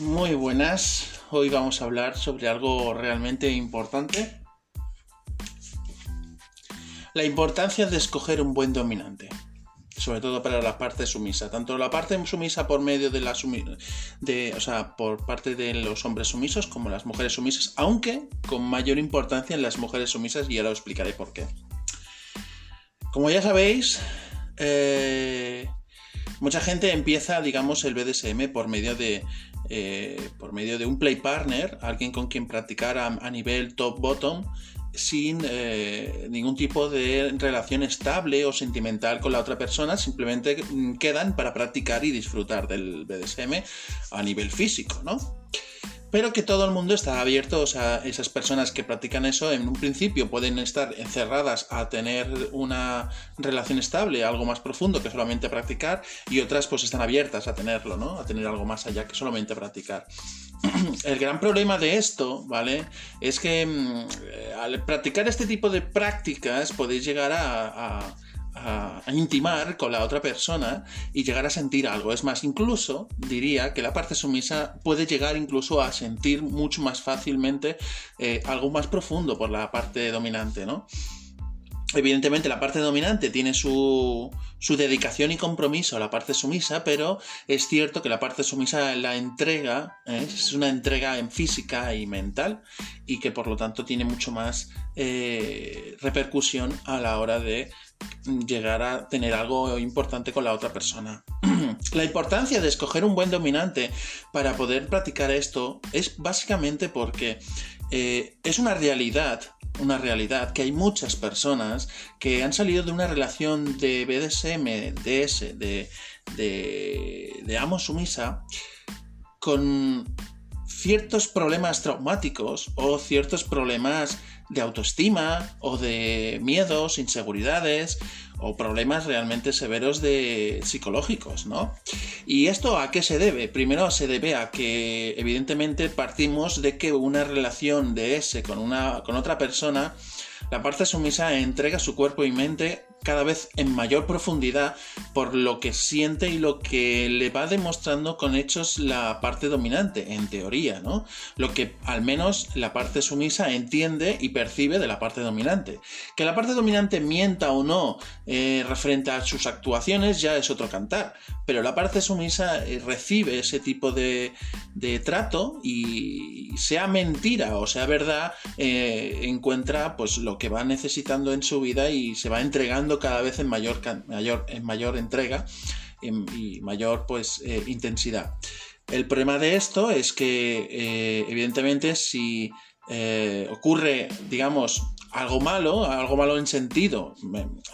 Muy buenas, hoy vamos a hablar sobre algo realmente importante. La importancia de escoger un buen dominante, sobre todo para la parte sumisa, tanto la parte sumisa por medio de la de, o sea, por parte de los hombres sumisos como las mujeres sumisas, aunque con mayor importancia en las mujeres sumisas y ahora os explicaré por qué. Como ya sabéis, eh, mucha gente empieza, digamos, el BDSM por medio de, eh, por medio de un play partner, alguien con quien practicar a, nivel top-bottom, sin eh, ningún tipo de relación estable o sentimental con la otra persona, simplemente quedan para practicar y disfrutar del BDSM a nivel físico, ¿no? Pero que todo el mundo está abierto, o sea, esas personas que practican eso en un principio pueden estar encerradas a tener una relación estable, algo más profundo que solamente practicar, y otras pues están abiertas a tenerlo, ¿no? A tener algo más allá que solamente practicar. El gran problema de esto, ¿vale? Es que mm, al practicar este tipo de prácticas podéis llegar a, intimar con la otra persona y llegar a sentir algo. Es más, incluso diría que la parte sumisa puede llegar incluso a sentir mucho más fácilmente eh, algo más profundo por la parte dominante, ¿no? Evidentemente la parte dominante tiene su, su, dedicación y compromiso a la parte sumisa, pero es cierto que la parte sumisa la entrega, ¿eh? es una entrega en física y mental y que por lo tanto tiene mucho más eh, repercusión a la hora de llegar a tener algo importante con la otra persona. la importancia de escoger un buen dominante para poder practicar esto es básicamente porque eh, es una realidad una realidad que hay muchas personas que han salido de una relación de BDSM, DS, de, de, de amo sumisa, con ciertos problemas traumáticos o ciertos problemas de autoestima o de miedos, inseguridades o problemas realmente severos de psicológicos, ¿no? ¿Y esto a qué se debe? Primero se debe a que evidentemente partimos de que una relación de ese con una con otra persona la parte sumisa entrega su cuerpo y mente cada vez en mayor profundidad por lo que siente y lo que le va demostrando con hechos la parte dominante, en teoría, ¿no? Lo que al menos la parte sumisa entiende y percibe de la parte dominante. Que la parte dominante mienta o no eh, referente a sus actuaciones ya es otro cantar, pero la parte sumisa eh, recibe ese tipo de, trato y sea mentira o sea verdad, eh, encuentra pues lo que va necesitando en su vida y se va entregando cada vez en mayor, mayor, en mayor entrega y mayor pues, eh, intensidad. El problema de esto es que, eh, evidentemente, si eh, ocurre, digamos, algo malo, algo malo en sentido,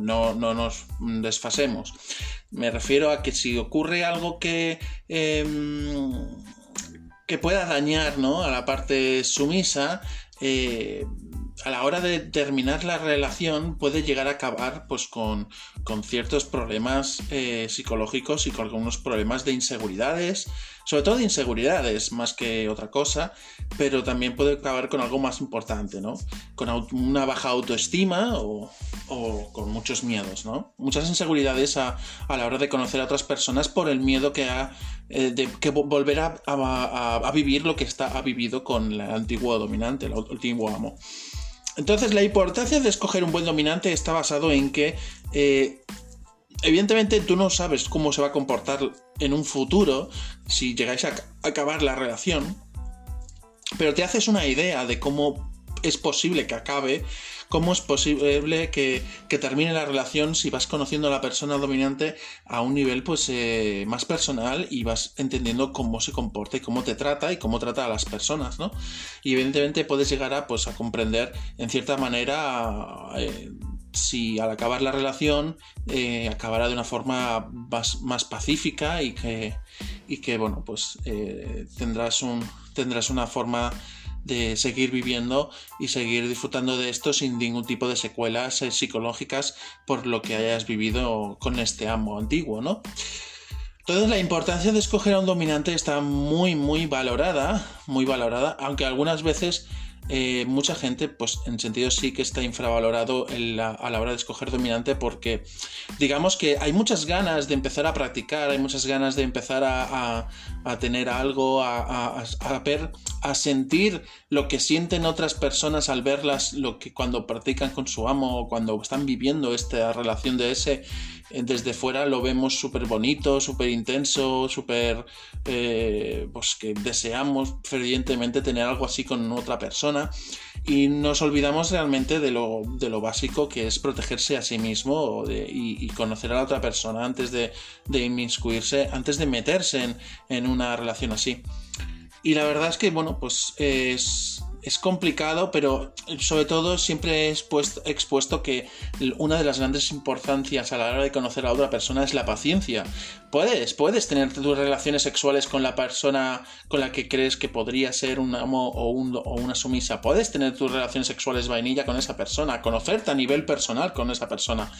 no, no nos desfasemos. Me refiero a que si ocurre algo que, em, que pueda dañar ¿no? a la parte sumisa, a la hora de terminar la relación puede llegar a acabar pues con, ciertos problemas eh, psicológicos y con algunos problemas de inseguridades, sobre todo de inseguridades más que otra cosa, pero también puede acabar con algo más importante, ¿no? Con una baja autoestima o, con muchos miedos, ¿no? Muchas inseguridades a, la hora de conocer a otras personas por el miedo que ha eh, de que volver a, a, vivir lo que está, ha vivido con el antiguo dominante, el antiguo amo. Entonces, la importancia de escoger un buen dominante está basado en que, eh, evidentemente, tú no sabes cómo se va a comportar en un futuro si llegáis a acabar la relación, pero te haces una idea de cómo es posible que acabe cómo es posible que, termine la relación si vas conociendo a la persona dominante a un nivel pues eh, más personal y vas entendiendo cómo se comporta y cómo te trata y cómo trata a las personas, ¿no? Y evidentemente puedes llegar a pues a comprender en cierta manera eh, si al acabar la relación eh, acabará de una forma más, pacífica y que, y que bueno pues tendrás un tendrás una forma de seguir viviendo y seguir disfrutando de esto sin ningún tipo de secuelas eh, psicológicas por lo que hayas vivido con este amo antiguo, ¿no? Entonces la importancia de escoger a un dominante está muy muy valorada, muy valorada, aunque algunas veces eh, mucha gente, pues en sentido sí que está infravalorado a la hora de escoger dominante porque digamos que hay muchas ganas de empezar a practicar, hay muchas ganas de empezar a, tener algo, a, ver, a sentir lo que sienten otras personas al verlas, lo que cuando practican con su amo, cuando están viviendo esta relación de ese desde fuera lo vemos súper bonito, súper intenso, súper... Eh, pues que deseamos fervientemente tener algo así con otra persona y nos olvidamos realmente de lo, de lo básico que es protegerse a sí mismo y, conocer a la otra persona antes de, de inmiscuirse, antes de meterse en, en una relación así. Y la verdad es que, bueno, pues es, es complicado, pero sobre todo siempre he expuesto, que una de las grandes importancias a la hora de conocer a otra persona es la paciencia. Puedes, puedes tener tus relaciones sexuales con la persona con la que crees que podría ser un amo o, o una sumisa. Puedes tener tus relaciones sexuales vainilla con esa persona, conocerte a nivel personal con esa persona.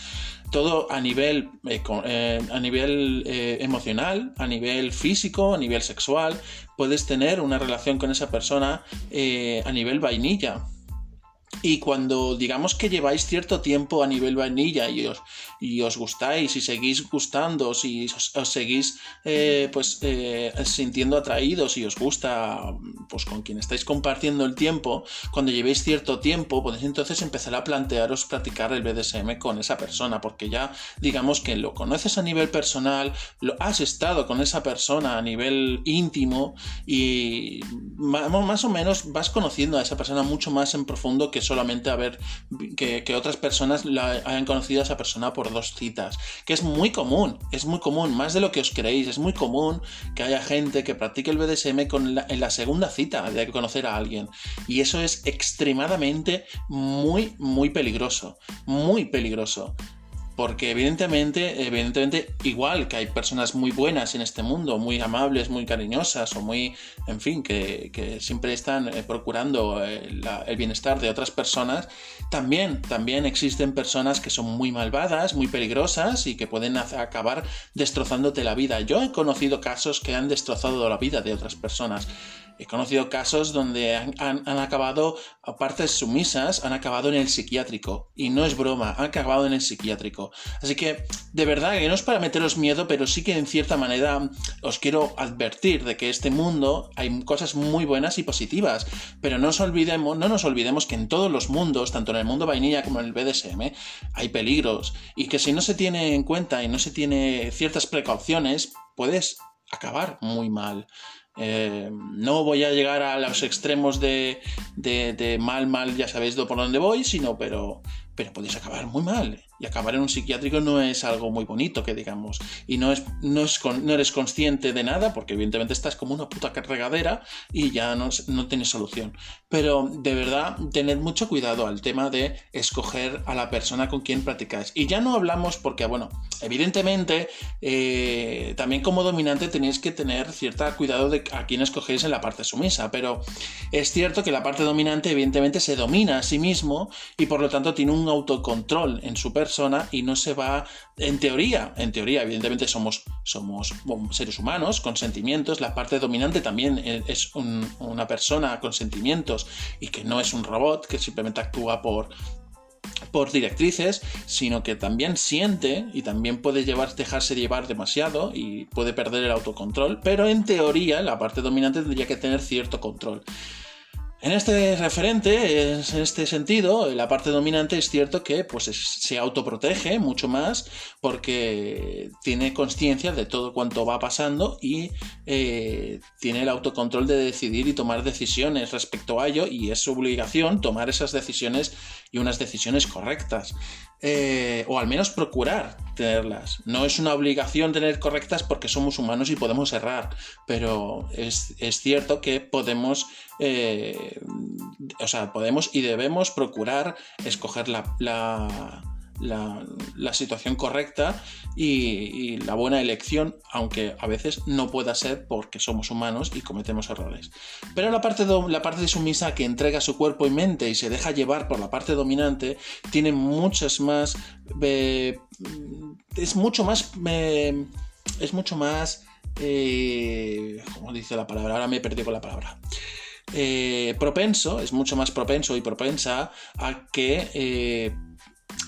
Todo a nivel, eh, eh, a nivel eh, emocional, a nivel físico, a nivel sexual puedes tener una relación con esa persona a nivel vainilla. Y cuando digamos que lleváis cierto tiempo a nivel vainilla y os, y os gustáis y seguís gustando, y os, seguís eh, pues eh, sintiendo atraídos y os gusta pues con quien estáis compartiendo el tiempo, cuando llevéis cierto tiempo, podéis entonces empezar a plantearos practicar el BDSM con esa persona, porque ya digamos que lo conoces a nivel personal, lo has estado con esa persona a nivel íntimo y más o menos vas conociendo a esa persona mucho más en profundo que solamente haber que, que otras personas la hayan conocido a esa persona por dos citas, que es muy común, es muy común, más de lo que os creéis, es muy común que haya gente que practique el BDSM con en la segunda cita de conocer a alguien. Y eso es extremadamente muy, muy peligroso, muy peligroso. Porque evidentemente, evidentemente, igual que hay personas muy buenas en este mundo, muy amables, muy cariñosas o muy, en fin, que, siempre están eh, procurando eh, el bienestar de otras personas, también, también existen personas que son muy malvadas, muy peligrosas y que pueden acabar destrozándote la vida. Yo he conocido casos que han destrozado la vida de otras personas. He conocido casos donde han, acabado, partes sumisas, han acabado en el psiquiátrico. Y no es broma, han acabado en el psiquiátrico. Así que, de verdad, que no es para meteros miedo, pero sí que en cierta manera os quiero advertir de que este mundo hay cosas muy buenas y positivas. Pero no olvidemos, no nos olvidemos que en todos los mundos, tanto en el mundo vainilla como en el BDSM, hay peligros. Y que si no se tiene en cuenta y no se tiene ciertas precauciones, puedes acabar muy mal. Eh, no voy a llegar a los extremos de, de, mal, mal, ya sabéis por dónde voy, sino, pero, pero podéis acabar muy mal y acabar en un psiquiátrico no es algo muy bonito, que digamos. Y no, es, no, es no eres consciente de nada, porque evidentemente estás como una puta regadera y ya no, no tienes solución. Pero de verdad, tened mucho cuidado al tema de escoger a la persona con quien practicáis. Y ya no hablamos porque, bueno, evidentemente, eh, también como dominante tenéis que tener cierto cuidado de a quién escogéis en la parte sumisa. Pero es cierto que la parte dominante, evidentemente, se domina a sí mismo y por lo tanto tiene un autocontrol en su persona y no se va, en teoría, en teoría, evidentemente somos, somos seres humanos con sentimientos, la parte dominante también es una persona con sentimientos y que no es un robot que simplemente actúa por, por directrices, sino que también siente y también puede llevar, dejarse llevar demasiado y puede perder el autocontrol, pero en teoría la parte dominante tendría que tener cierto control. En este referente, en este sentido, la parte dominante es cierto que pues, se autoprotege mucho más porque tiene conciencia de todo cuanto va pasando y eh, tiene el autocontrol de decidir y tomar decisiones respecto a ello y es su obligación tomar esas decisiones y unas decisiones correctas. Eh, o al menos procurar tenerlas. No es una obligación tener correctas porque somos humanos y podemos errar, pero es, cierto que podemos, eh, o sea, podemos y debemos procurar escoger la la, situación correcta y, la buena elección, aunque a veces no pueda ser porque somos humanos y cometemos errores. Pero la parte, la parte sumisa que entrega su cuerpo y mente y se deja llevar por la parte dominante tiene muchas más... Eh, es mucho más... Eh, es mucho más... ¿Cómo dice la palabra? Ahora me he perdido con la palabra eh, propenso, es mucho más propenso y propensa a que eh,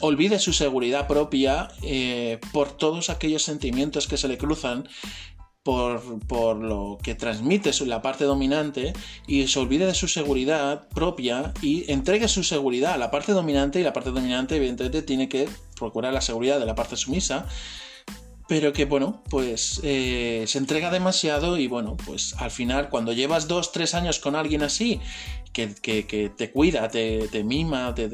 olvide su seguridad propia eh, por todos aquellos sentimientos que se le cruzan por, lo que transmite la parte dominante y se olvide de su seguridad propia y entregue su seguridad a la parte dominante y la parte dominante evidentemente tiene que procurar la seguridad de la parte sumisa pero que bueno, pues eh, se entrega demasiado y bueno, pues al final cuando llevas dos, tres años con alguien así que, te cuida, te, mima, te,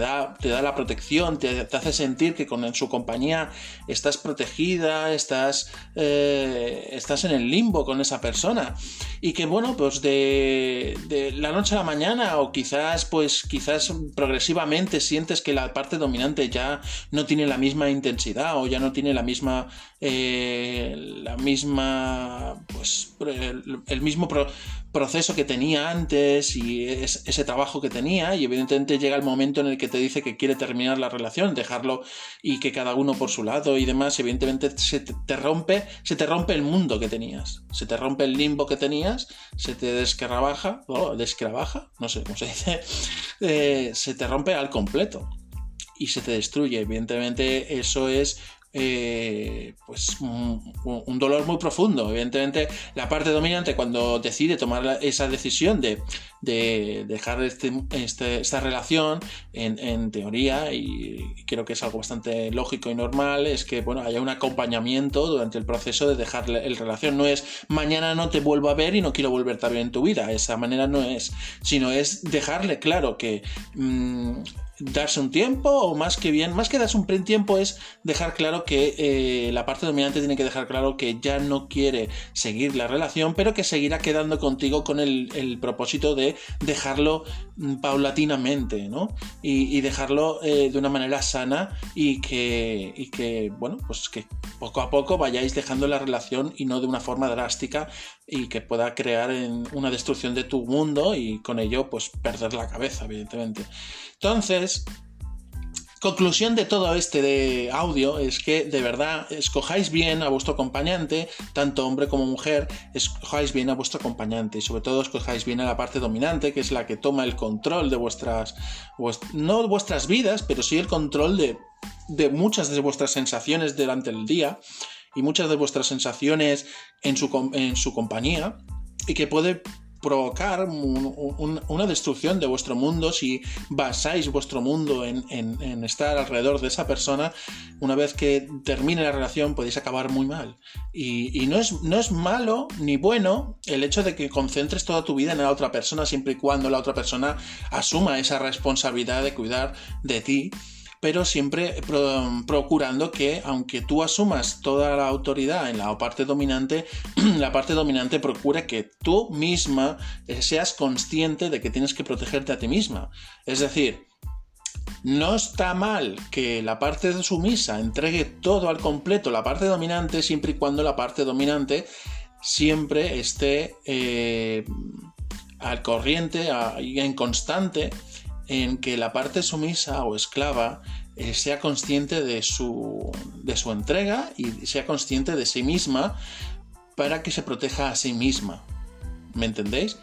da, te da la protección, te, hace sentir que con su compañía estás protegida, estás, eh, estás en el limbo con esa persona. Y que bueno, pues de, la noche a la mañana o quizás pues quizás progresivamente sientes que la parte dominante ya no tiene la misma intensidad o ya no tiene la misma eh, la misma pues el, mismo proceso que tenía antes y ese trabajo que tenía y evidentemente llega el momento en el que te dice que quiere terminar la relación, dejarlo y que cada uno por su lado y demás, evidentemente se te, rompe, se te rompe el mundo que tenías, se te rompe el limbo que tenías, se te descarabaja, o descarabaja, no sé cómo se dice, eh, se te rompe al completo y se te destruye. Evidentemente eso es eh, pues un, dolor muy profundo. Evidentemente, la parte dominante cuando decide tomar esa decisión de, dejar este, este, esta relación, en, teoría, y creo que es algo bastante lógico y normal, es que bueno, haya un acompañamiento durante el proceso de dejar la relación. No es mañana no te vuelvo a ver y no quiero volverte a ver en tu vida. Esa manera no es, sino es dejarle claro que mm, darse un tiempo o más que bien, más que darse un tiempo es dejar claro que eh, la parte dominante tiene que dejar claro que ya no quiere seguir la relación, pero que seguirá quedando contigo con el, propósito de dejarlo mm, paulatinamente, ¿no? Y, dejarlo eh, de una manera sana y que, y que, bueno, pues que poco a poco vayáis dejando la relación y no de una forma drástica y que pueda crear una destrucción de tu mundo y con ello pues perder la cabeza, evidentemente. Entonces, conclusión de todo este de audio es que de verdad escojáis bien a vuestro acompañante, tanto hombre como mujer, escojáis bien a vuestro acompañante y sobre todo escojáis bien a la parte dominante, que es la que toma el control de vuestras, no vuestras vidas, pero sí el control de, de muchas de vuestras sensaciones durante el día y muchas de vuestras sensaciones en su, en su compañía y que puede provocar una destrucción de vuestro mundo si basáis vuestro mundo en, estar alrededor de esa persona. Una vez que termine la relación podéis acabar muy mal. Y, no, es, no es malo ni bueno el hecho de que concentres toda tu vida en la otra persona siempre y cuando la otra persona asuma esa responsabilidad de cuidar de ti pero siempre procurando que, aunque tú asumas toda la autoridad en la parte dominante, la parte dominante procura que tú misma eh, seas consciente de que tienes que protegerte a ti misma. Es decir, no está mal que la parte sumisa entregue todo al completo, la parte dominante, siempre y cuando la parte dominante siempre esté eh, al corriente y en constante en que la parte sumisa o esclava eh, sea consciente de su, de su entrega y sea consciente de sí misma para que se proteja a sí misma. ¿Me entendéis?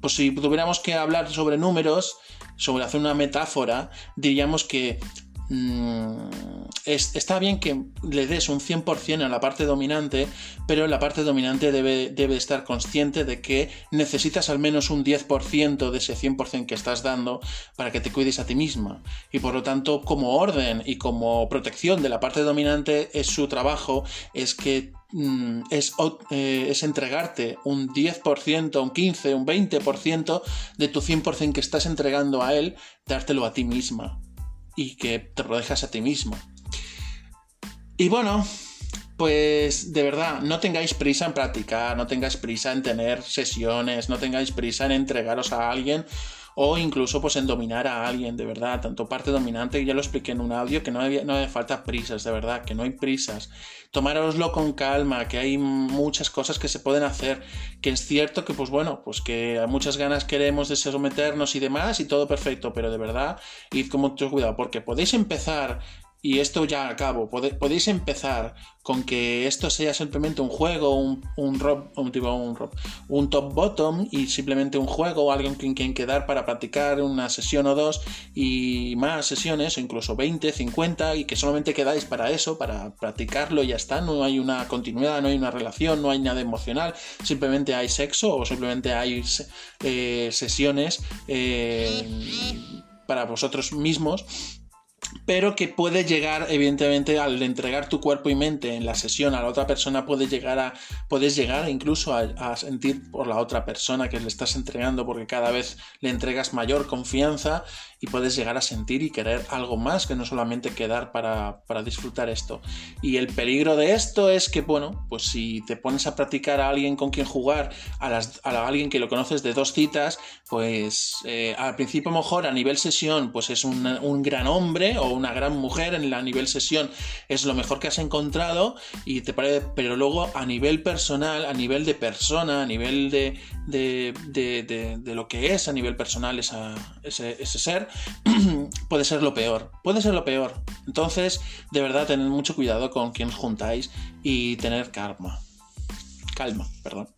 Pues si tuviéramos que hablar sobre números, sobre hacer una metáfora, diríamos que Está bien que le des un 100% a la parte dominante, pero la parte dominante debe, debe estar consciente de que necesitas al menos un 10% de ese 100% que estás dando para que te cuides a ti misma. Y por lo tanto, como orden y como protección de la parte dominante, es su trabajo, es que mm, es, eh, es, entregarte un 10%, un 15%, un 20% de tu 100% que estás entregando a él, dártelo a ti misma y que te protejas a ti mismo. Y bueno, pues de verdad, no tengáis prisa en practicar, no tengáis prisa en tener sesiones, no tengáis prisa en entregaros a alguien o incluso pues en dominar a alguien, de verdad, tanto parte dominante, ya lo expliqué en un audio, que no, había, no falta prisas, de verdad, que no hay prisas. Tomároslo con calma, que hay muchas cosas que se pueden hacer, que es cierto que pues bueno, pues que a muchas ganas queremos de someternos y demás y todo perfecto, pero de verdad, id con mucho cuidado, porque podéis empezar y esto ya acabo, podéis empezar con que esto sea simplemente un juego, un, un, un, un, un top bottom y simplemente un juego alguien con quien quedar para practicar una sesión o dos y más sesiones, o incluso 20, 50 y que solamente quedáis para eso, para practicarlo y ya está, no hay una continuidad, no hay una relación, no hay nada emocional, simplemente hay sexo o simplemente hay eh, sesiones eh, para vosotros mismos pero que puede llegar, evidentemente, al entregar tu cuerpo y mente en la sesión a la otra persona, puede llegar a, puedes llegar incluso a, sentir por la otra persona que le estás entregando, porque cada vez le entregas mayor confianza y puedes llegar a sentir y querer algo más que no solamente quedar para, disfrutar esto. Y el peligro de esto es que, bueno, pues si te pones a practicar a alguien con quien jugar, a, las, a alguien que lo conoces de dos citas, pues eh, al principio mejor a nivel sesión, pues es un, un gran hombre o una gran mujer en la nivel sesión, es lo mejor que has encontrado y te parece, pero luego a nivel personal, a nivel de persona, a nivel de, de, de, lo que es a nivel personal ese, ser, puede ser lo peor. Puede ser lo peor. Entonces, de verdad, tened mucho cuidado con quien os juntáis y tener calma. Calma, perdón.